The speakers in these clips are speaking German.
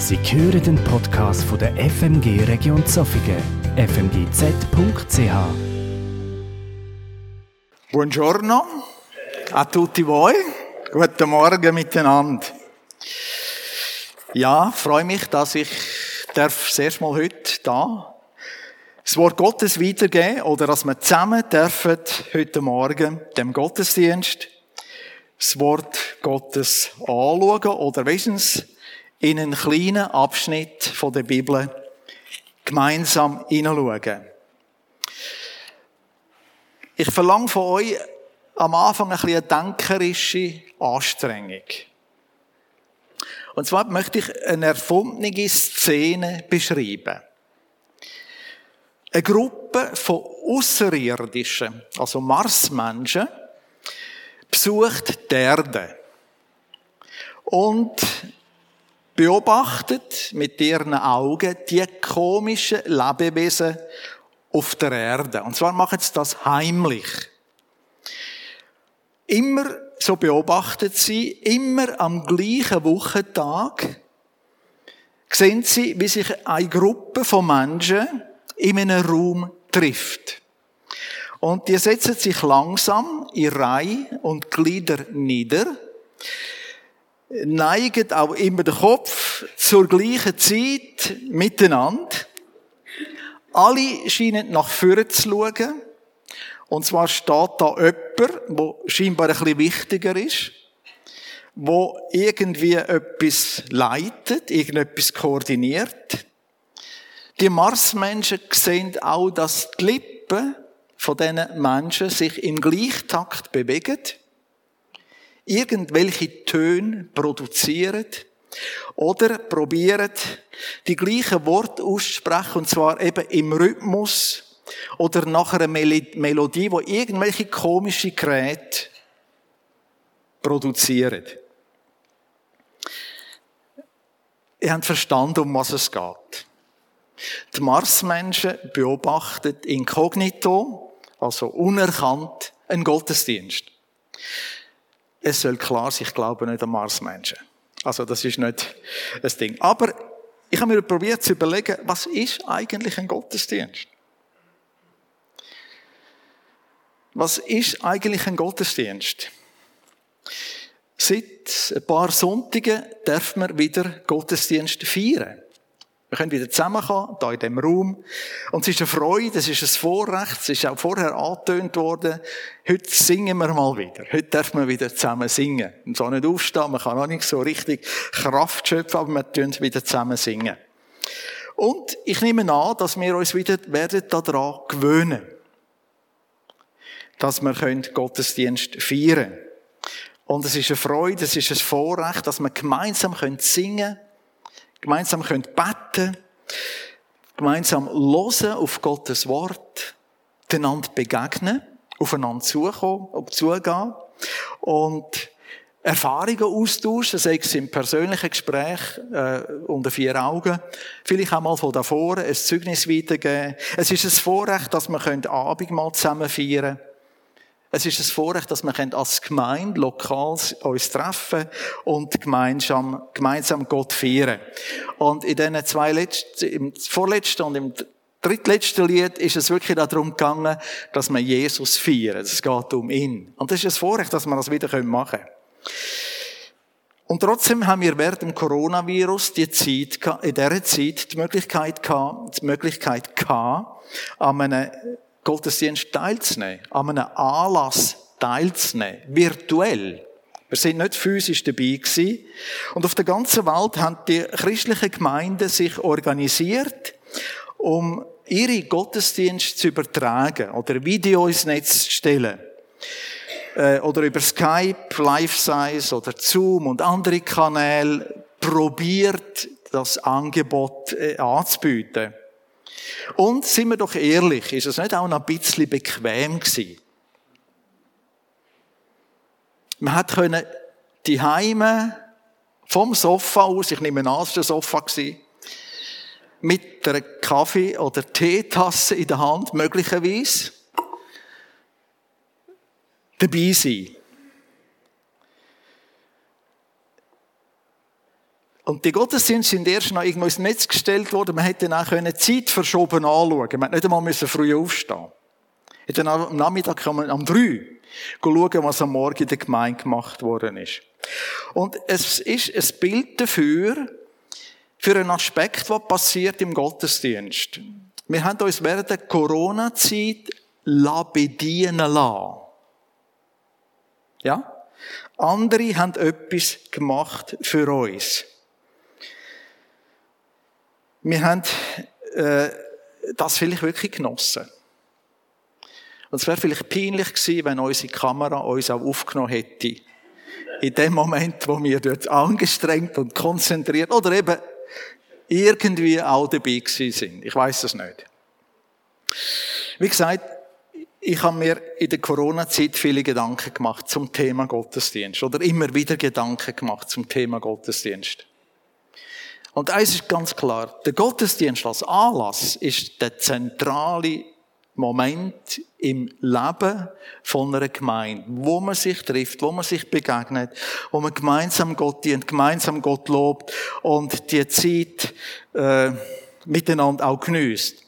Sie hören den Podcast von der FMG Region Zofingen, fmgz.ch. Buongiorno a tutti voi. Guten Morgen miteinander. Ja, freue mich, dass ich darf das Mal heute da das Wort Gottes weitergeben oder dass wir zusammen dürfen heute Morgen dem Gottesdienst das Wort Gottes anschauen oder wenigstens in einen kleinen Abschnitt von der Bibel gemeinsam hineinschauen. Ich verlange von euch am Anfang ein bisschen eine denkerische Anstrengung. Und zwar möchte ich eine erfundene Szene beschreiben. Eine Gruppe von Außerirdischen, also Marsmenschen, besucht die Erde und beobachtet mit ihren Augen die komischen Lebewesen auf der Erde. Und zwar machen sie das heimlich. Immer, so beobachtet sie, immer am gleichen Wochentag sehen sie, wie sich eine Gruppe von Menschen in einem Raum trifft. Und die setzen sich langsam in Reihe und Glieder nieder, neigen auch immer den Kopf zur gleichen Zeit miteinander. Alle scheinen nach vorne zu schauen. Und zwar steht da jemand, der scheinbar ein bisschen wichtiger ist, wo irgendwie etwas leitet, irgendetwas koordiniert. Die Marsmenschen sehen auch, dass die Lippen von diesen Menschen sich im Gleichtakt bewegen, irgendwelche Töne produzieren oder probieren, die gleichen Worte auszusprechen, und zwar eben im Rhythmus oder nach einer Melodie, wo irgendwelche komische Geräte produzieren. Ihr habt verstanden, um was es geht. Die Marsmenschen beobachten inkognito, also unerkannt, einen Gottesdienst. Es soll klar sein, ich glaube nicht an Marsmenschen. Also das ist nicht das Ding. Aber ich habe mir probiert zu überlegen, was ist eigentlich ein Gottesdienst? Was ist eigentlich ein Gottesdienst? Seit ein paar Sonntagen darf man wieder Gottesdienst feiern. Wir können wieder zusammenkommen, hier in diesem Raum. Und es ist eine Freude, es ist ein Vorrecht, es ist auch vorher angetönt worden. Heute singen wir mal wieder. Heute dürfen wir wieder zusammen singen. Man soll nicht aufstehen, man kann auch nicht so richtig Kraft schöpfen, aber wir tun wieder zusammen singen. Und ich nehme an, dass wir uns wieder werden daran gewöhnen. Dass wir Gottesdienst feiern können. Und es ist eine Freude, es ist ein Vorrecht, dass wir gemeinsam singen können gemeinsam können beten, gemeinsam hören auf Gottes Wort, einander begegnen, aufeinander zukommen, zugehen und Erfahrungen austauschen, sei es im persönlichen Gespräch äh, unter vier Augen, vielleicht auch mal von davor ein Zeugnis weitergeben. Es ist ein Vorrecht, dass wir Abendmahl zusammen feiern können. Es ist ein Vorrecht, dass wir als Gemeinde lokal uns treffen und gemeinsam, gemeinsam Gott feiern. Und in diesen zwei letzten, im vorletzten und im drittletzten Lied ist es wirklich darum gegangen, dass wir Jesus feiern. Es geht um ihn. Und das ist ein Vorrecht, dass wir das wieder machen können. Und trotzdem haben wir während dem Coronavirus die Zeit, in dieser Zeit die Möglichkeit gehabt, die Möglichkeit gehabt, an einem Gottesdienst teilzunehmen, an einem Anlass teilzunehmen, virtuell. Wir sind nicht physisch dabei gewesen. Und auf der ganzen Welt haben die christlichen Gemeinden sich organisiert, um ihre Gottesdienste zu übertragen oder Video ins Netz zu stellen. Äh, oder über Skype, Live-Size oder Zoom und andere Kanäle probiert, das Angebot äh, anzubieten. Und sind wir doch ehrlich, ist es nicht auch noch ein bisschen bequem gewesen? Man hat können die Heime vom Sofa aus, ich nehme an, es war Sofa, mit einer Kaffee- oder Teetasse in der Hand, möglicherweise, dabei sein. Und die Gottesdienste sind erst noch irgendwo ins Netz gestellt worden. Man hätte dann auch Zeit verschoben anschauen. Man hätte nicht einmal müssen früh aufstehen. Hätte am Nachmittag kann man am drei schauen, was am Morgen in der Gemeinde gemacht worden ist. Und es ist ein Bild dafür, für einen Aspekt, was passiert im Gottesdienst. Wir haben uns während der Corona-Zeit bedienen lassen. Ja? Andere haben etwas gemacht für uns. Wir haben äh, das vielleicht wirklich genossen. Und es wäre vielleicht peinlich gewesen, wenn unsere Kamera uns auch aufgenommen hätte. In dem Moment, wo wir dort angestrengt und konzentriert oder eben irgendwie auch dabei gewesen sind. Ich weiß es nicht. Wie gesagt, ich habe mir in der Corona-Zeit viele Gedanken gemacht zum Thema Gottesdienst oder immer wieder Gedanken gemacht zum Thema Gottesdienst. Und eins ist ganz klar, der Gottesdienst als Anlass ist der zentrale Moment im Leben von einer Gemeinde, wo man sich trifft, wo man sich begegnet, wo man gemeinsam Gott dient, gemeinsam Gott lobt und die Zeit äh, miteinander auch genießt.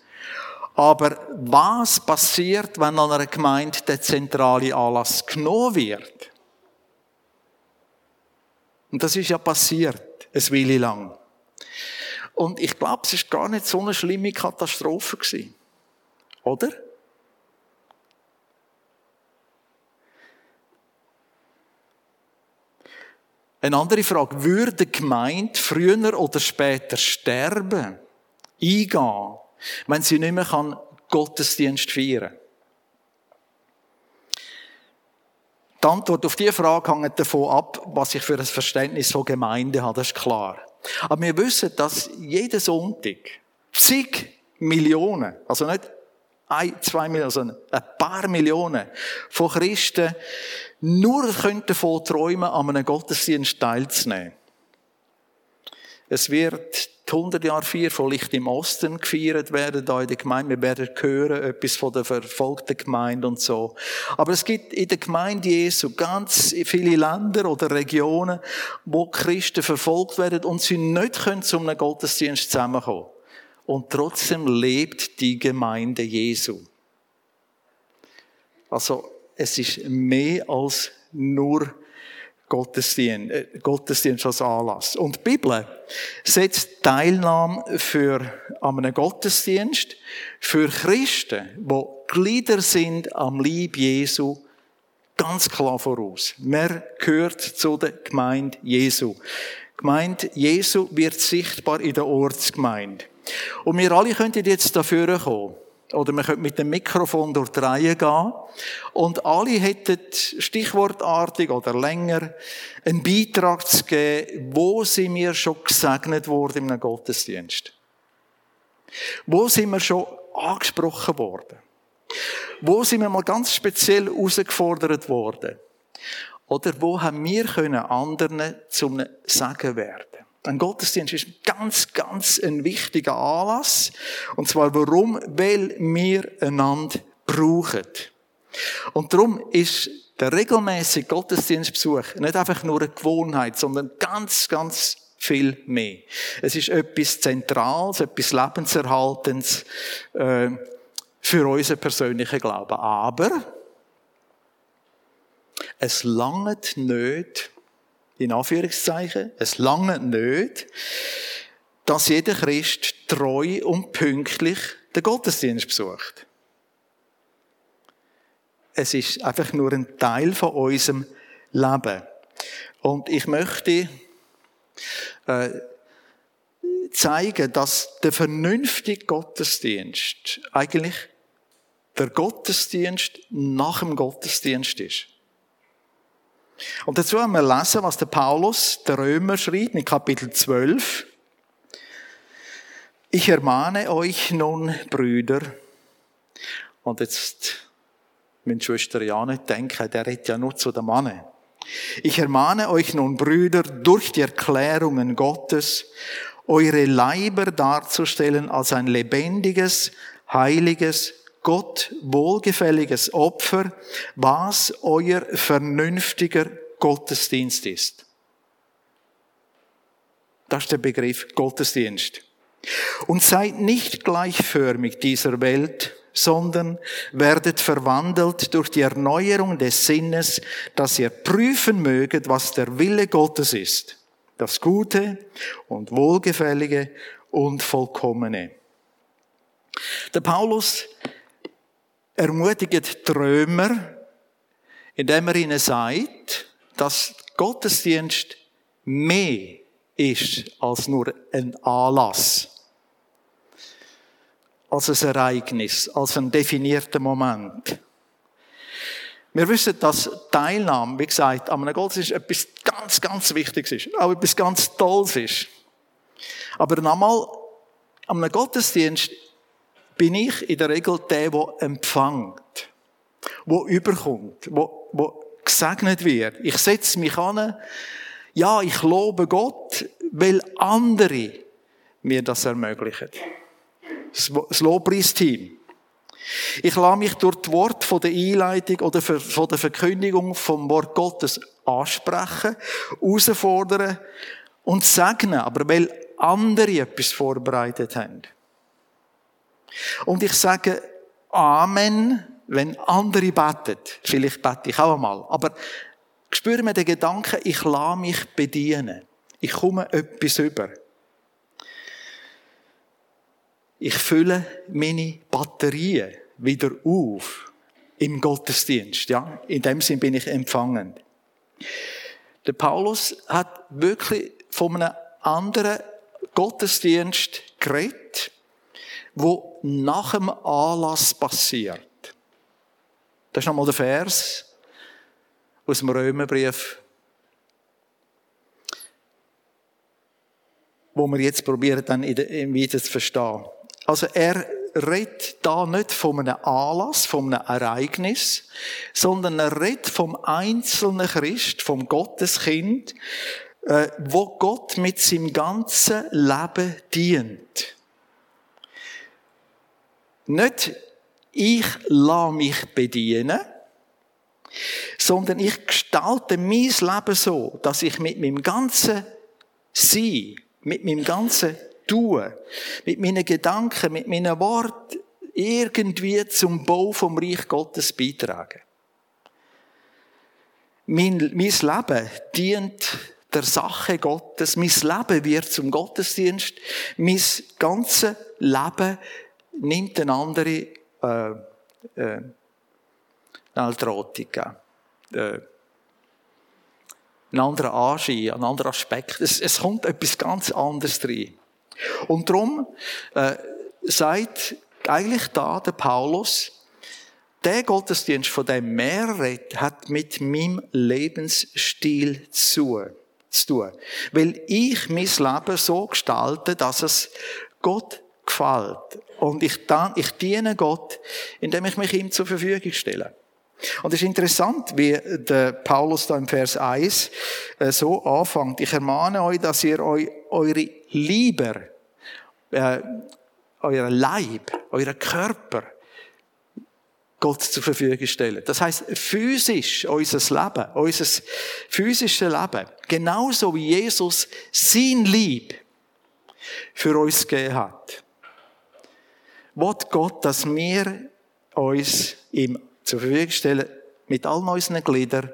Aber was passiert, wenn an einer Gemeinde der zentrale Anlass genommen wird? Und das ist ja passiert, es Weile lang. Und ich glaube, es ist gar nicht so eine schlimme Katastrophe gewesen. Oder? Eine andere Frage. Würde die Gemeinde früher oder später sterben, eingehen, wenn sie nicht mehr kann Gottesdienst feiern? Die Antwort auf diese Frage hängt davon ab, was ich für ein Verständnis von Gemeinde habe, das ist klar. Aber wir wissen, dass jeden Sonntag zig Millionen, also nicht ein, zwei Millionen, sondern ein paar Millionen von Christen nur davon träumen, an einem Gottesdienst teilzunehmen. Es wird die 100 Jahre vier von Licht im Osten gefeiert werden, da in der Gemeinde. Wir werden hören, etwas von der verfolgten Gemeinde und so. Aber es gibt in der Gemeinde Jesu ganz viele Länder oder Regionen, wo Christen verfolgt werden und sie nicht können zu einem Gottesdienst zusammenkommen. Und trotzdem lebt die Gemeinde Jesu. Also, es ist mehr als nur Gottesdienst, äh, Gottesdienst als Anlass. Und die Bibel setzt Teilnahme für an einem Gottesdienst für Christen, die Glieder sind am Lieb Jesu, ganz klar voraus. Man gehört zu der Gemeinde Jesu. Die Gemeinde Jesu wird sichtbar in der Ortsgemeinde. Und wir alle könnten jetzt dafür kommen. Oder man könnte mit dem Mikrofon durch die Reihe gehen. Und alle hätten stichwortartig oder länger einen Beitrag zu geben, wo sind wir schon gesegnet worden einem Gottesdienst? Wo sind wir schon angesprochen worden? Wo sind wir mal ganz speziell herausgefordert worden? Oder wo haben wir können anderen zum Sagen werden? Ein Gottesdienst ist ganz, ganz ein wichtiger Anlass. Und zwar warum? Weil wir einander brauchen. Und darum ist der regelmäßige Gottesdienstbesuch nicht einfach nur eine Gewohnheit, sondern ganz, ganz viel mehr. Es ist etwas Zentrales, etwas Lebenserhaltens äh, für unseren persönlichen Glauben. Aber es langt nicht, in Anführungszeichen, es lange nicht, dass jeder Christ treu und pünktlich den Gottesdienst besucht. Es ist einfach nur ein Teil von unserem Leben. Und ich möchte äh, zeigen, dass der vernünftige Gottesdienst eigentlich der Gottesdienst nach dem Gottesdienst ist. Und dazu haben wir lesen, was der Paulus, der Römer, schrieb in Kapitel 12. Ich ermahne euch nun, Brüder, und jetzt müssen Schwester ja nicht denken, der redet ja nur zu dem Mann. Ich ermahne euch nun, Brüder, durch die Erklärungen Gottes, eure Leiber darzustellen als ein lebendiges, heiliges, Gott wohlgefälliges Opfer, was euer vernünftiger Gottesdienst ist. Das ist der Begriff Gottesdienst. Und seid nicht gleichförmig dieser Welt, sondern werdet verwandelt durch die Erneuerung des Sinnes, dass ihr prüfen möget, was der Wille Gottes ist. Das Gute und Wohlgefällige und Vollkommene. Der Paulus ermutigt Trömer, indem er ihnen sagt, dass Gottesdienst mehr ist als nur ein Anlass als ein Ereignis, als ein definierter Moment. Wir wissen, dass Teilnahme, wie gesagt, an einem Gottesdienst etwas ganz, ganz Wichtiges ist. Auch etwas ganz Tolles ist. Aber nochmal, an einem Gottesdienst bin ich in der Regel der, der empfängt, der überkommt, der, der gesegnet wird. Ich setze mich an, ja, ich lobe Gott, weil andere mir das ermöglichen das Lobpreisteam. Ich lasse mich durch das Wort von der Einleitung oder von der Verkündigung vom Wort Gottes ansprechen, herausfordern und segnen, aber weil andere etwas vorbereitet haben. Und ich sage Amen, wenn andere beten. Vielleicht bete ich auch einmal. Aber spüre mir den Gedanken, ich lasse mich bedienen. Ich komme etwas über. Ich fülle meine Batterien wieder auf im Gottesdienst. Ja, in dem Sinn bin ich empfangend. Der Paulus hat wirklich von einem anderen Gottesdienst geredet, wo nach dem Anlass passiert. Das ist nochmal der Vers aus dem Römerbrief, wo wir jetzt probieren, dann wieder zu verstehen. Also er redet da nicht von einem Anlass, von einem Ereignis, sondern er redet vom einzelnen Christ, vom Gotteskind, äh, wo Gott mit seinem ganzen Leben dient. Nicht ich lasse mich bedienen, sondern ich gestalte mein Leben so, dass ich mit meinem ganzen Sein, mit meinem ganzen tun, mit meinen Gedanken, mit meinen Worten irgendwie zum Bau vom Reich Gottes beitragen. Mein, mein Leben dient der Sache Gottes. Mein Leben wird zum Gottesdienst. Mein ganzes Leben nimmt eine andere äh, äh, Altrotika. Äh, einen anderen Anschein, einen anderen Aspekt. Es, es kommt etwas ganz anderes rein. Und darum äh, sagt eigentlich da der Paulus, der Gottesdienst, von dem mehr redet, hat mit meinem Lebensstil zu, zu tun. Weil ich mein Leben so gestalte, dass es Gott gefällt. Und ich, ich diene Gott, indem ich mich ihm zur Verfügung stelle. Und es ist interessant, wie der Paulus da im Vers 1 äh, so anfängt. Ich ermahne euch, dass ihr euch eure Lieber äh, euer Leib, euer Körper Gott zur Verfügung stellen. Das heißt, physisch unser Leben, unser physisches Leben, genauso wie Jesus sein Lieb für uns gegeben hat. Wott Gott, dass wir uns ihm zur Verfügung stellen, mit all unseren Gliedern,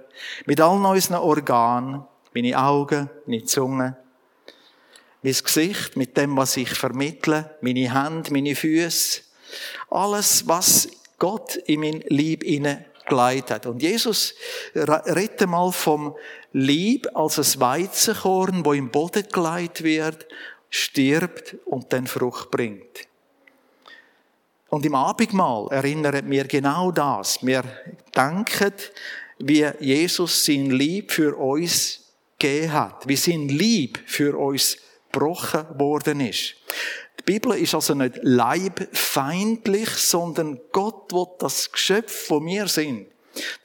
mit all unseren Organen, meine Augen, meine Zunge, mein Gesicht, mit dem, was ich vermittle, meine Hände, meine Füße, alles, was Gott in mein Lieb geleitet hat. Und Jesus redet mal vom Lieb als ein Weizenkorn, wo im Boden geleitet wird, stirbt und dann Frucht bringt. Und im Abendmahl erinnert mir genau das. Wir denken, wie Jesus sein Lieb für uns gegeben hat, wie sein Lieb für uns gebrochen worden ist. Die Bibel ist also nicht leibfeindlich, sondern Gott will das Geschöpf, wo wir sind,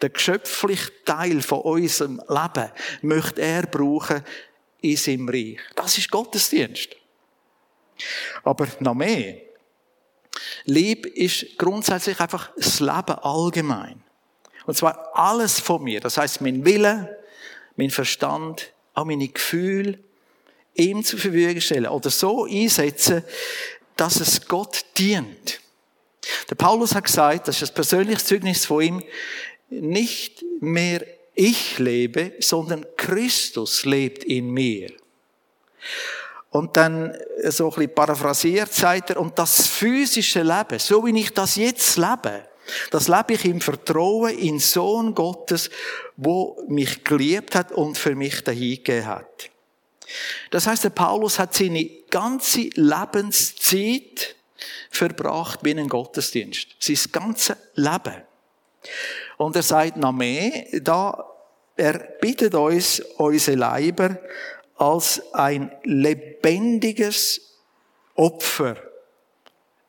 der geschöpfliche Teil von unserem Leben, möchte er brauchen in seinem Reich. Das ist Gottesdienst. Aber noch mehr. Lieb ist grundsätzlich einfach das Leben allgemein. Und zwar alles von mir. Das heißt, mein Wille, mein Verstand, auch meine Gefühle, ihm zur Verfügung stellen oder so einsetzen, dass es Gott dient. Der Paulus hat gesagt, das ist das persönliche Zeugnis von ihm, nicht mehr ich lebe, sondern Christus lebt in mir. Und dann, so ein bisschen paraphrasiert, sagt er, und das physische Leben, so wie ich das jetzt lebe, das lebe ich im Vertrauen in Sohn Gottes, wo mich geliebt hat und für mich dahingegeben hat. Das heißt, der Paulus hat seine ganze Lebenszeit verbracht wie ein Gottesdienst. Sein ganzes Leben. Und er sagt noch mehr, da, er bittet uns, unsere Leiber als ein lebendiges Opfer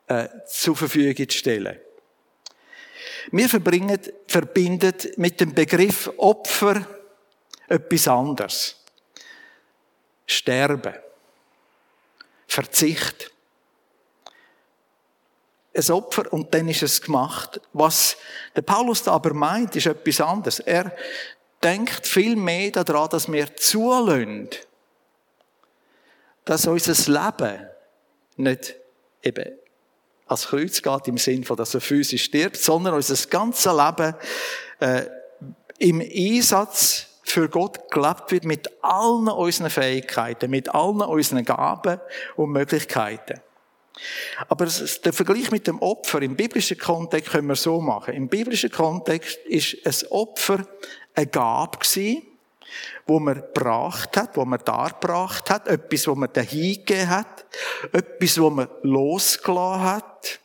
äh, zur Verfügung zu stellen. Wir verbringen, verbinden mit dem Begriff Opfer etwas anderes. Sterben. Verzicht. Ein Opfer und dann ist es gemacht. Was der Paulus da aber meint, ist etwas anderes. Er denkt viel mehr daran, dass wir zulassen, dass unser Leben nicht eben als Kreuz geht im Sinn von, dass er physisch stirbt, sondern unser ganzes Leben äh, im Einsatz für Gott gelebt wird mit allen unseren Fähigkeiten, mit allen unseren Gaben und Möglichkeiten. Aber der Vergleich mit dem Opfer im biblischen Kontext können wir so machen. Im biblischen Kontext ist ein Opfer eine Gabe gewesen, wo man gebracht hat, wo man dargebracht hat, etwas, wo man dahingegeben hat, etwas, wo man losgelassen hat,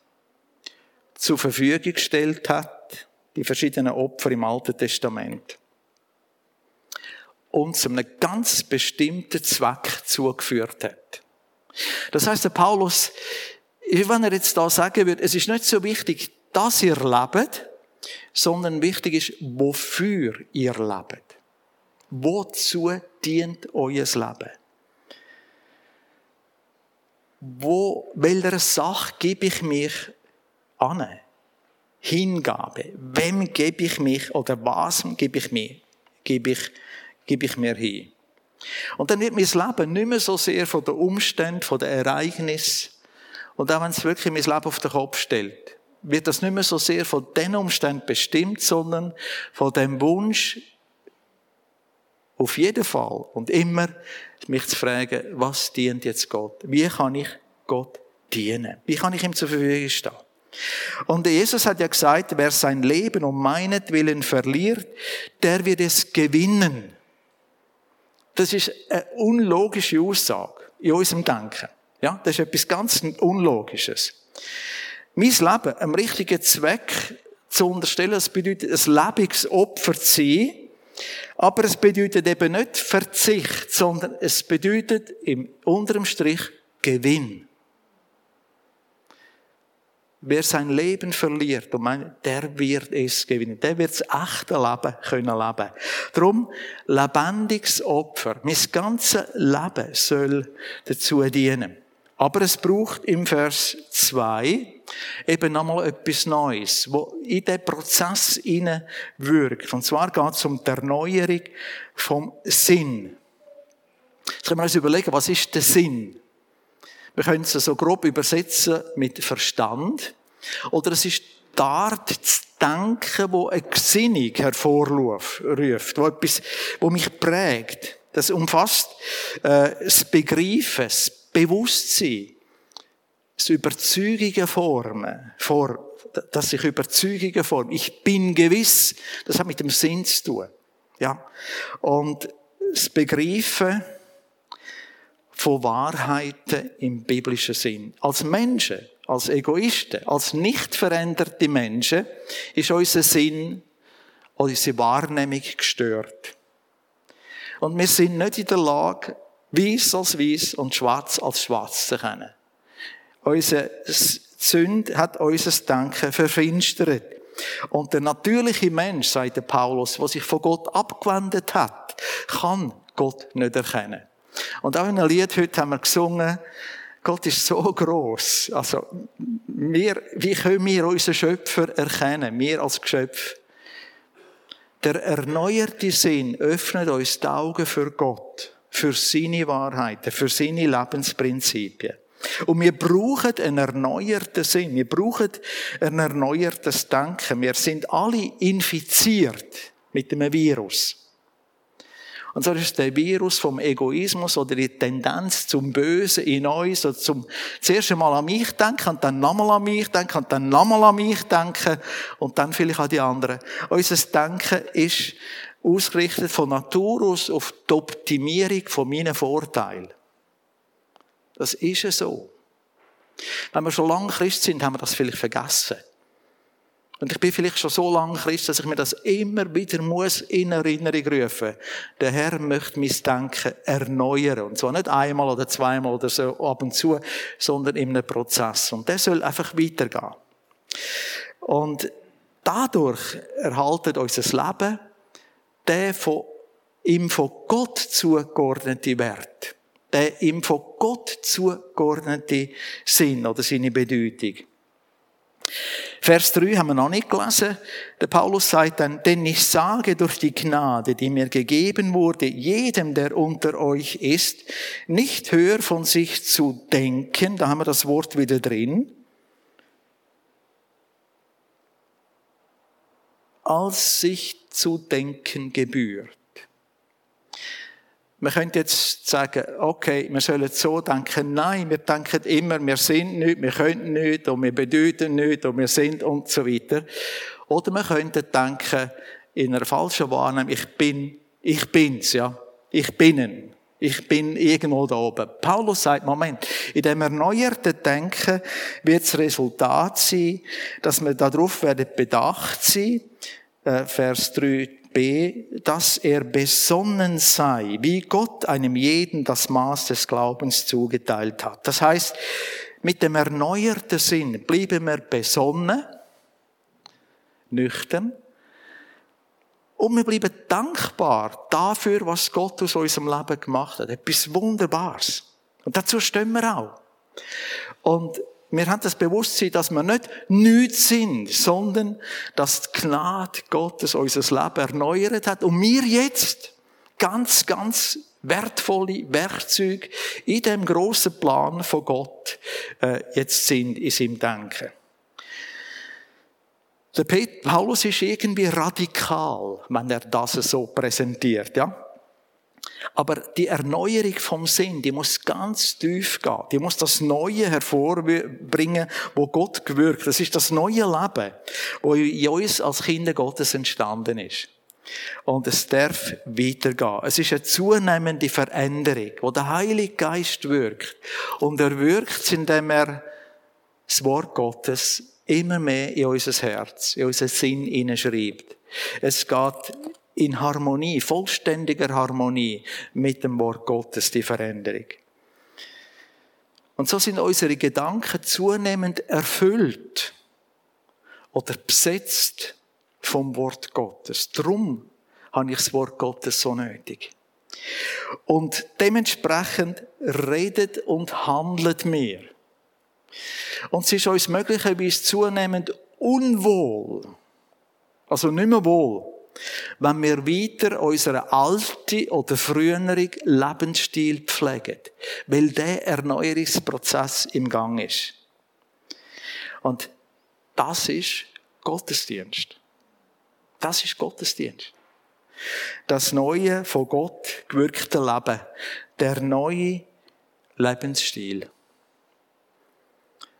zur Verfügung gestellt hat, die verschiedenen Opfer im Alten Testament. Und zu einem ganz bestimmten Zweck zugeführt hat. Das heißt, der Paulus, wenn er jetzt da sagen würde, es ist nicht so wichtig, dass ihr lebt, sondern wichtig ist, wofür ihr lebt. Wozu dient euer Leben? Wo, welcher Sache gebe ich mich an? Hingabe. Wem gebe ich mich oder was gebe ich mir? Gebe ich, gebe ich mir hin? Und dann wird mein Leben nicht mehr so sehr von den Umständen, von den Ereignissen, und auch wenn es wirklich mein Leben auf den Kopf stellt, wird das nicht mehr so sehr von den Umständen bestimmt, sondern von dem Wunsch, auf jeden Fall und immer mich zu fragen, was dient jetzt Gott? Wie kann ich Gott dienen? Wie kann ich ihm zur Verfügung stehen? Und Jesus hat ja gesagt, wer sein Leben um meinetwillen verliert, der wird es gewinnen. Das ist eine unlogische Aussage in unserem Denken. Ja, das ist etwas ganz Unlogisches. Mein Leben am richtigen Zweck zu unterstellen, das bedeutet, ein Lebensopfer zu sein, aber es bedeutet eben nicht Verzicht, sondern es bedeutet im unteren Strich Gewinn. Wer sein Leben verliert, der wird es gewinnen. Der wird das echte Leben können leben. Darum, lebendiges Opfer. Mein ganzes Leben soll dazu dienen. Aber es braucht im Vers 2 eben nochmal etwas Neues, wo in den Prozess wirkt. Und zwar geht es um die Erneuerung vom Sinn. Jetzt können wir uns überlegen, was ist der Sinn? Wir können es so grob übersetzen mit Verstand. Oder es ist die Art zu denken, wo eine Gesinnung hervorruft, wo etwas, wo mich prägt. Das umfasst äh, das Begreifen, das Bewusstsein, das Überzeugungen formen, vor, dass ich Überzeugungen forme. Ich bin gewiss, das hat mit dem Sinn zu tun. Ja. Und das Begreifen von Wahrheiten im biblischen Sinn. Als Menschen, als Egoisten, als nicht veränderte Menschen ist unser Sinn, unsere Wahrnehmung gestört. Und wir sind nicht in der Lage, weiß als weiß und schwarz als schwarz zu kennen. Unsere Sünde hat unser Denken verfinstert. Und der natürliche Mensch, sagt der Paulus, der sich von Gott abgewendet hat, kann Gott nicht erkennen. Und auch in einem Lied heute haben wir gesungen, Gott ist so groß. Also, wir, wie können wir unseren Schöpfer erkennen? Wir als Geschöpf. Der erneuerte Sinn öffnet uns die Augen für Gott für seine Wahrheiten, für seine Lebensprinzipien. Und wir brauchen einen erneuerten Sinn. Wir brauchen ein erneuertes Denken. Wir sind alle infiziert mit dem Virus. Und so ist der Virus vom Egoismus oder die Tendenz zum Bösen in uns, oder zum zuerst einmal an mich denken und dann nochmal an mich denken und dann nochmal an mich denken und dann vielleicht an die anderen. Unser Denken ist ausgerichtet von Natur aus auf die Optimierung von meinen Vorteilen. Das ist ja so. Wenn wir schon lange Christ sind, haben wir das vielleicht vergessen. Und ich bin vielleicht schon so lange Christ, dass ich mir das immer wieder muss in Erinnerung rufen. Der Herr möchte mein Denken erneuern. Und zwar nicht einmal oder zweimal oder so ab und zu, sondern in einem Prozess. Und der soll einfach weitergehen. Und dadurch erhaltet unser Leben der von ihm von Gott zugeordnete Wert der ihm von Gott zugeordnete Sinn oder seine Bedeutung. Vers 3 haben wir noch nicht gelesen. Der Paulus sagt dann, denn ich sage durch die Gnade, die mir gegeben wurde, jedem, der unter euch ist, nicht höher von sich zu denken, da haben wir das Wort wieder drin, als sich zu denken gebührt. Man könnte jetzt sagen, okay, wir sollen so denken. Nein, wir denken immer, wir sind nicht, wir können nicht, und wir bedeuten nicht, und wir sind und so weiter. Oder wir könnten denken, in einer falschen Wahrnehmung, ich bin, ich bin's, ja. Ich bin. Ich bin irgendwo da oben. Paulus sagt, Moment, in dem erneuerten Denken wird das Resultat sein, dass wir darauf werden bedacht sein, äh, Vers 3, B, dass er besonnen sei, wie Gott einem jeden das Maß des Glaubens zugeteilt hat. Das heißt, mit dem erneuerten Sinn blieben wir besonnen, nüchtern, und wir bleiben dankbar dafür, was Gott aus unserem Leben gemacht hat. Etwas Wunderbares. Und dazu stehen wir auch. Und wir haben das Bewusstsein, dass wir nicht nichts sind, sondern dass die Gnade Gottes unser Leben erneuert hat und wir jetzt ganz, ganz wertvolle Werkzeuge in dem großen Plan von Gott äh, jetzt sind in seinem Denken. Der Paulus ist irgendwie radikal, wenn er das so präsentiert, ja. Aber die Erneuerung vom Sinn, die muss ganz tief gehen. Die muss das Neue hervorbringen, wo Gott gewirkt. Das ist das neue Leben, wo in uns als Kinder Gottes entstanden ist. Und es darf weitergehen. Es ist eine zunehmende Veränderung, wo der Heilige Geist wirkt. Und er wirkt, indem er das Wort Gottes immer mehr in unser Herz, in unser Sinn hineinschreibt. Es geht in Harmonie, vollständiger Harmonie mit dem Wort Gottes, die Veränderung. Und so sind unsere Gedanken zunehmend erfüllt oder besetzt vom Wort Gottes. Drum habe ich das Wort Gottes so nötig. Und dementsprechend redet und handelt mir. Und es ist uns möglicherweise zunehmend unwohl, also nicht mehr wohl, wenn wir weiter unseren alten oder früheren Lebensstil pflegen, weil der Erneuerungsprozess im Gang ist. Und das ist Gottesdienst. Das ist Gottesdienst. Das neue, von Gott gewirkte Leben. Der neue Lebensstil.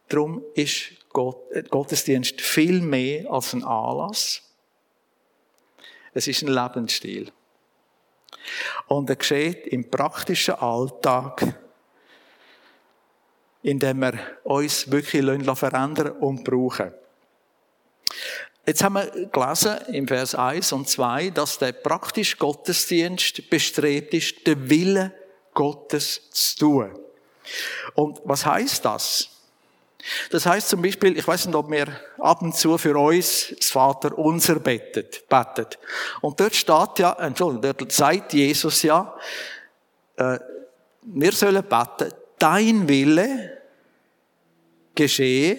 Darum ist Gottesdienst viel mehr als ein Anlass es ist ein Lebensstil. Und er geschieht im praktischen Alltag, indem wir uns wirklich verändern und brauchen. Jetzt haben wir gelesen im Vers 1 und 2, dass der praktische Gottesdienst bestrebt ist, den Willen Gottes zu tun. Und was heißt das? Das heißt zum Beispiel, ich weiß nicht, ob wir ab und zu für uns das Vater unser betet, betet. Und dort steht ja, Entschuldigung, dort sagt Jesus ja, äh, wir sollen beten, dein Wille geschehe,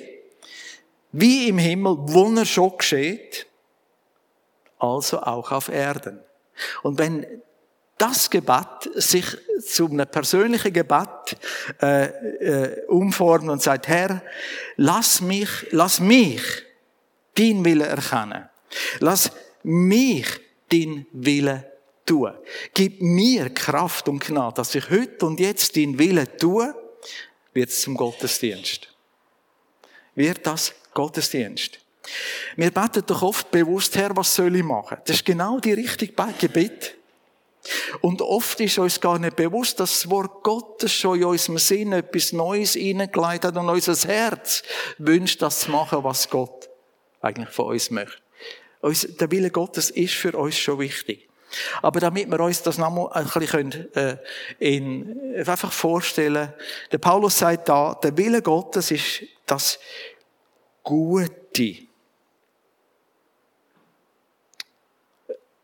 wie im Himmel, wo er schon geschieht, also auch auf Erden. Und wenn das Gebet sich zu einem persönlichen Gebet äh, äh, umformt und sagt, Herr, lass mich, lass mich dein Wille erkennen. Lass mich dein Wille tun. Gib mir Kraft und Gnade, dass ich heute und jetzt dein Wille tue, wird zum Gottesdienst. Wird das Gottesdienst. Wir beten doch oft bewusst, Herr, was soll ich machen? Das ist genau die richtige Gebet. Und oft ist uns gar nicht bewusst, dass das Wort Gottes schon in unserem Sinn etwas Neues hineingelegt hat und unser Herz wünscht, das zu machen, was Gott eigentlich von uns möchte. Der Wille Gottes ist für uns schon wichtig. Aber damit wir uns das nochmal ein bisschen äh, in, einfach vorstellen, der Paulus sagt da, der Wille Gottes ist das Gute.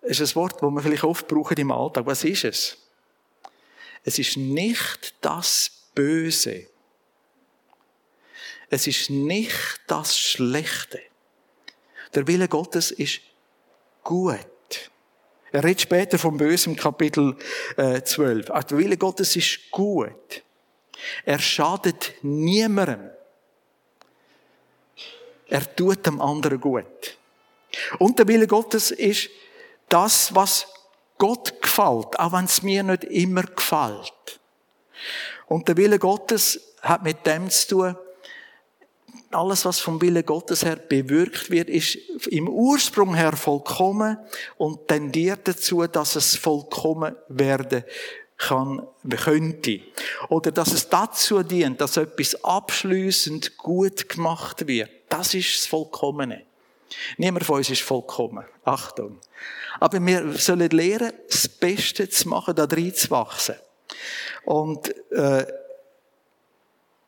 Ist ein Wort, das wir vielleicht oft brauchen im Alltag. Was ist es? Es ist nicht das Böse. Es ist nicht das Schlechte. Der Wille Gottes ist gut. Er redet später vom Bösen im Kapitel äh, 12. Also der Wille Gottes ist gut. Er schadet niemandem. Er tut dem anderen gut. Und der Wille Gottes ist das, was Gott gefällt, auch wenn es mir nicht immer gefällt. Und der Wille Gottes hat mit dem zu tun, alles, was vom Wille Gottes her bewirkt wird, ist im Ursprung her vollkommen und tendiert dazu, dass es vollkommen werden kann, könnte. Oder dass es dazu dient, dass etwas abschließend gut gemacht wird. Das ist das Vollkommene. Niemand von uns ist vollkommen. Achtung. Aber wir sollen lernen, das Beste zu machen, da drin zu wachsen. Und, äh,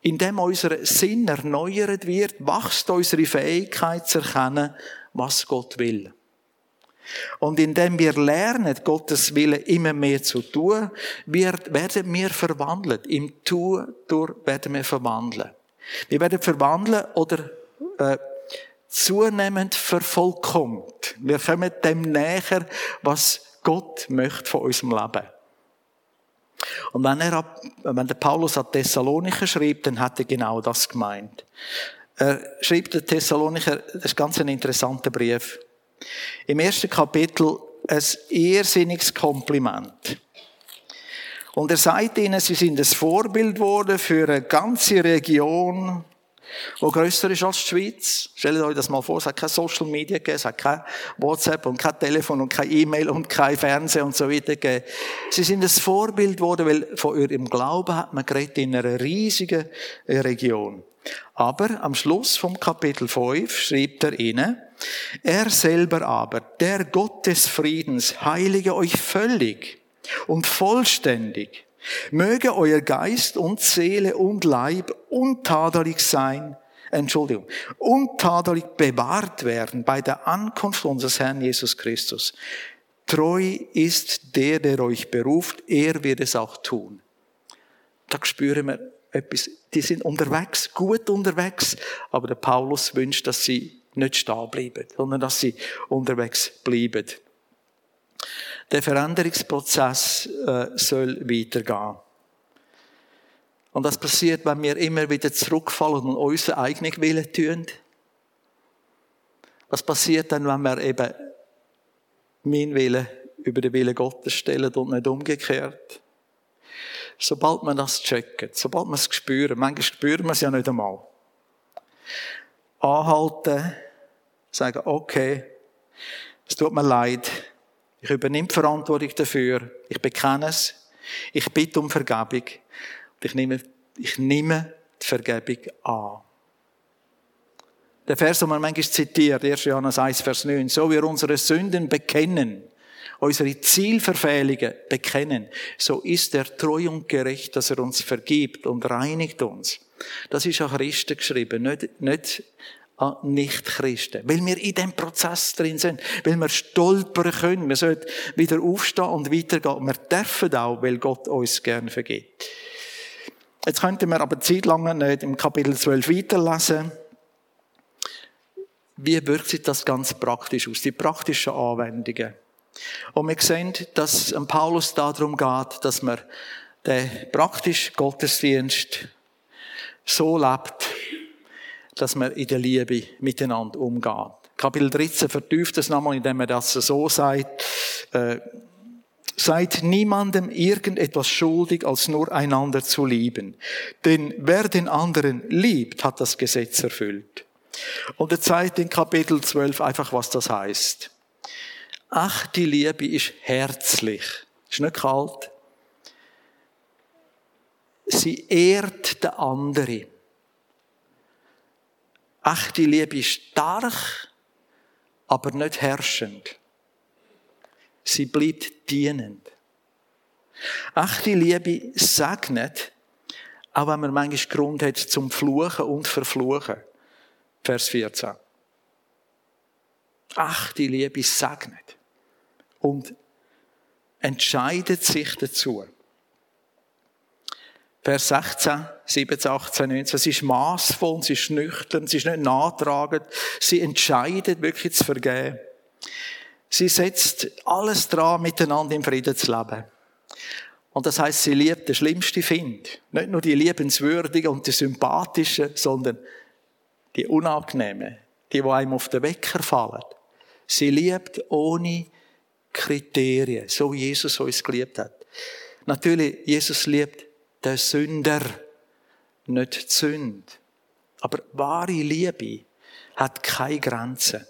indem unser Sinn erneuert wird, wächst unsere Fähigkeit zu erkennen, was Gott will. Und indem wir lernen, Gottes Wille immer mehr zu tun, wird, werden wir verwandelt. Im Tun durch werden wir verwandeln. Wir werden verwandeln oder äh, zunehmend vervollkommt. Wir kommen dem näher, was Gott möchte von unserem Leben. Und wenn, er, wenn der Paulus an Thessalonicher schreibt, dann hat er genau das gemeint. Er schreibt der Thessalonicher, das ist ganz ein interessanter Brief. Im ersten Kapitel ein irrsinniges Kompliment. Und er sagt ihnen, sie sind ein Vorbild geworden für eine ganze Region, wo grösser ist als die Schweiz. Stellt euch das mal vor, es hat keine Social Media gegeben, es hat kein WhatsApp und kein Telefon und kein E-Mail und kein Fernsehen und so weiter gegeben. Sie sind ein Vorbild geworden, weil von ihrem Glauben hat man geredet in einer riesigen Region. Aber am Schluss vom Kapitel 5 schreibt er ihnen, er selber aber, der Gott des Friedens, heilige euch völlig und vollständig Möge euer Geist und Seele und Leib untadelig sein, Entschuldigung, untadelig bewahrt werden bei der Ankunft unseres Herrn Jesus Christus. Treu ist der, der euch beruft, er wird es auch tun. Da spüren wir etwas, die sind unterwegs, gut unterwegs, aber der Paulus wünscht, dass sie nicht stehen bleiben, sondern dass sie unterwegs bleiben. Der Veränderungsprozess äh, soll weitergehen. Und das passiert, wenn wir immer wieder zurückfallen und unseren eigenen Willen tun. Was passiert dann, wenn wir eben meinen Willen über den Willen Gottes stellen und nicht umgekehrt? Sobald man das checkt, sobald man es spürt, manchmal spüren wir es ja nicht einmal. Anhalten, sagen, okay, es tut mir leid, ich übernehme Verantwortung dafür. Ich bekenne es. Ich bitte um Vergebung. Und ich nehme, ich nehme die Vergebung an. Der Vers, den man manchmal zitiert, 1. Johannes 1, Vers 9, so wir unsere Sünden bekennen, unsere Zielverfehlungen bekennen, so ist er treu und gerecht, dass er uns vergibt und reinigt uns. Das ist auch Christen geschrieben, nicht, nicht an Nichtchristen. Weil wir in dem Prozess drin sind. Weil wir stolpern können. Wir sollten wieder aufstehen und weitergehen. Wir dürfen auch, weil Gott uns gerne vergibt. Jetzt könnten wir aber zeitlang nicht im Kapitel 12 weiterlesen. Wie wirkt sich das ganz praktisch aus? Die praktischen Anwendungen. Und wir sehen, dass Paulus darum geht, dass man den praktischen Gottesdienst so lebt, dass man in der Liebe miteinander umgeht. Kapitel 13 vertieft das nochmal, indem er das so sagt, äh, Seid niemandem irgendetwas schuldig, als nur einander zu lieben. Denn wer den anderen liebt, hat das Gesetz erfüllt. Und er zeigt in Kapitel 12 einfach, was das heißt. Ach, die Liebe ist herzlich. Ist nicht kalt. Sie ehrt den anderen. Ach, die Liebe ist stark, aber nicht herrschend. Sie bleibt dienend. Echte Liebe segnet, auch wenn man manchmal Grund hat zum Fluchen und Verfluchen. Vers 14. Echte Liebe segnet und entscheidet sich dazu. Vers 16, 17, 18, 19. Sie ist maßvoll, sie ist nüchtern, sie ist nicht nachtragend. Sie entscheidet wirklich zu vergeben. Sie setzt alles dran, miteinander im Frieden zu leben. Und das heißt, sie liebt den schlimmsten Find. Nicht nur die liebenswürdigen und die sympathischen, sondern die unangenehmen, die, die einem auf den Wecker fallen. Sie liebt ohne Kriterien, so wie Jesus uns geliebt hat. Natürlich, Jesus liebt den Sünder, nicht die Sünde. Aber wahre Liebe hat keine Grenzen.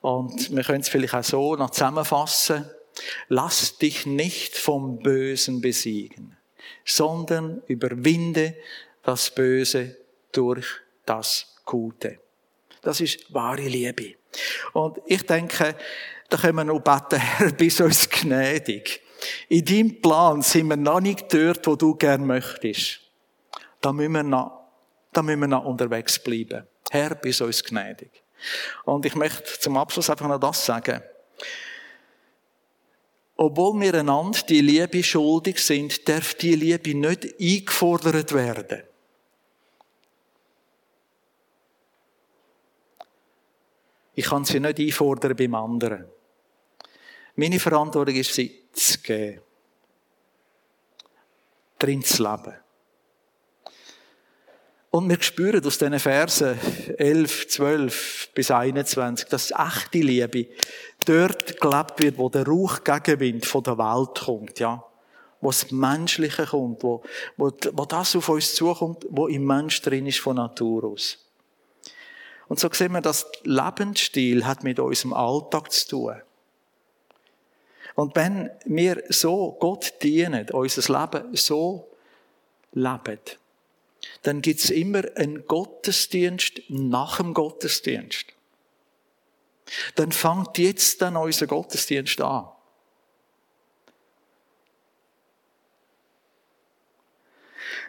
Und wir können es vielleicht auch so noch zusammenfassen. Lass dich nicht vom Bösen besiegen, sondern überwinde das Böse durch das Gute. Das ist wahre Liebe. Und ich denke, da können wir noch beten, Herr, bist uns gnädig. In deinem Plan sind wir noch nicht dort, wo du gern möchtest. Da müssen wir noch, da müssen wir noch unterwegs bleiben. Herr, bist uns gnädig. Und ich möchte zum Abschluss einfach noch das sagen. Obwohl wir einander die Liebe schuldig sind, darf die Liebe nicht eingefordert werden. Ich kann sie nicht einfordern beim anderen. Meine Verantwortung ist, sie zu geben. Drin zu leben. Und wir spüren aus diesen Versen 11, 12 bis 21, dass echte Liebe dort gelebt wird, wo der Rauchgegenwind von der Welt kommt, ja. Wo das Menschliche kommt, wo, wo, wo das auf uns zukommt, wo im Mensch drin ist von Natur aus. Und so sehen wir, dass Lebensstil hat mit unserem Alltag zu tun. Und wenn wir so Gott dienen, unser Leben so leben, dann gibt's immer einen Gottesdienst nach dem Gottesdienst. Dann fängt jetzt dann unser Gottesdienst an.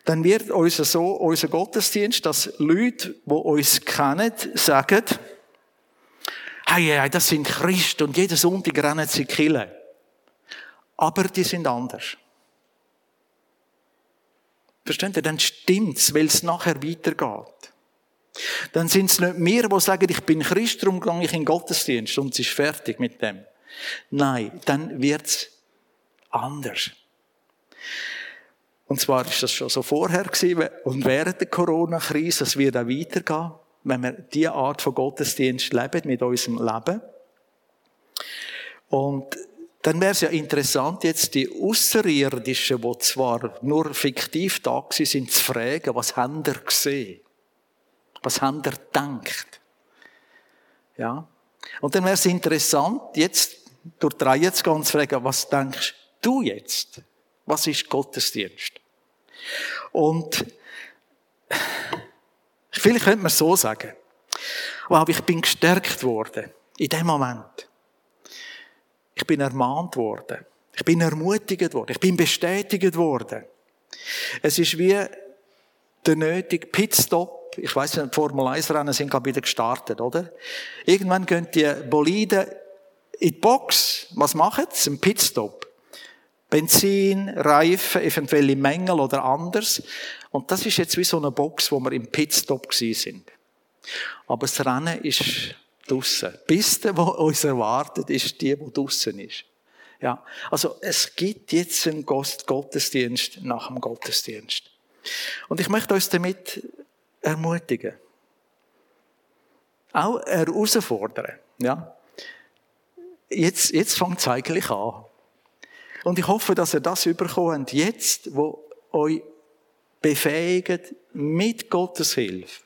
Dann wird unser, so, unser Gottesdienst, dass Leute, die uns kennen, sagen, hey, hey, das sind Christen und jeden Sonntag rennen sie killen. Aber die sind anders. Versteht ihr? Dann stimmt's, weil es nachher weitergeht. Dann sind es nicht wir, die sagen, ich bin Christ, darum gehe ich in den Gottesdienst und es ist fertig mit dem. Nein, dann wird's anders. Und zwar ist das schon so vorher gewesen und während der Corona-Krise, es wird auch weitergehen, wenn wir diese Art von Gottesdienst leben, mit unserem Leben. Und dann wäre es ja interessant, jetzt die Außerirdischen, die zwar nur fiktiv da sind, zu fragen, was haben ihr gesehen? Was haben ihr gedacht? Ja. Und dann wäre es interessant, jetzt durch gehen und zu fragen, was denkst du jetzt? Was ist Gottesdienst? Und vielleicht könnte man so sagen. Aber ich bin gestärkt worden. In dem Moment. Ich bin ermahnt worden. Ich bin ermutigt worden. Ich bin bestätigt worden. Es ist wie der nötige Pitstop. Ich weiß nicht, Formel 1 Rennen sind gerade wieder gestartet, oder? Irgendwann gehen die Boliden in die Box. Was machen sie? Ein Pitstop. Benzin, Reifen, eventuelle Mängel oder anders. Und das ist jetzt wie so eine Box, wo wir im Pitstop sind. Aber das Rennen ist draussen. Die Piste, die uns erwartet, ist die, die draussen ist. Ja. Also, es gibt jetzt einen Gottesdienst nach dem Gottesdienst. Und ich möchte uns damit ermutigen. Auch herausfordern. Ja. Jetzt, jetzt fängt es eigentlich an. Und ich hoffe, dass ihr das überkommt, jetzt, wo euch befähigt, mit Gottes Hilfe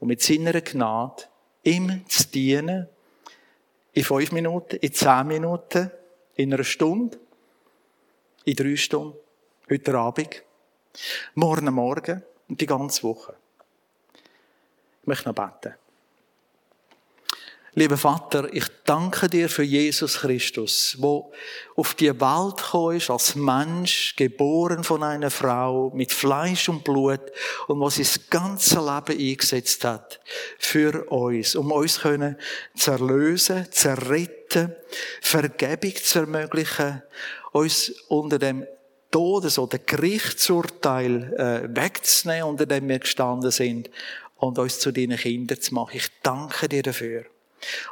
und mit seiner Gnade, ihm zu dienen, in fünf Minuten, in zehn Minuten, in einer Stunde, in drei Stunden, heute Abend, morgen Morgen und die ganze Woche. Ich möchte noch beten. Lieber Vater, ich danke dir für Jesus Christus, wo auf die Welt gekommen ist, als Mensch, geboren von einer Frau, mit Fleisch und Blut, und was sein ganze Leben eingesetzt hat für uns, um uns zu erlösen, zu retten, Vergebung zu ermöglichen, uns unter dem Todes- oder Gerichtsurteil äh, wegzunehmen, unter dem wir gestanden sind, und uns zu deinen Kindern zu machen. Ich danke dir dafür.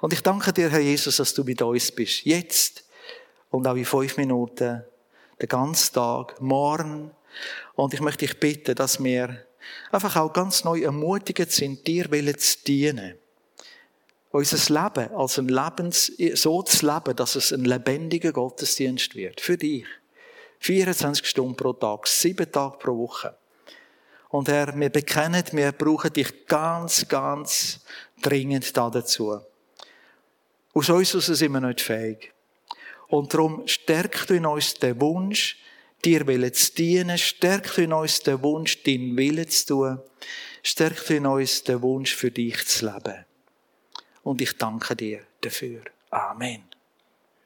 Und ich danke dir, Herr Jesus, dass du mit uns bist. Jetzt und auch in fünf Minuten, den ganzen Tag, morgen. Und ich möchte dich bitten, dass wir einfach auch ganz neu ermutigt sind, dir zu dienen. Unser Leben als ein Lebens, so zu leben, dass es ein lebendiger Gottesdienst wird. Für dich. 24 Stunden pro Tag, sieben Tage pro Woche. Und Herr, wir bekennen, wir brauchen dich ganz, ganz dringend dazu. Aus uns sind wir nicht fähig. Und darum stärkt in uns den Wunsch, dir Willen zu dienen, stärkt in uns den Wunsch, deinen Willen zu tun, stärkt in uns den Wunsch, für dich zu leben. Und ich danke dir dafür. Amen.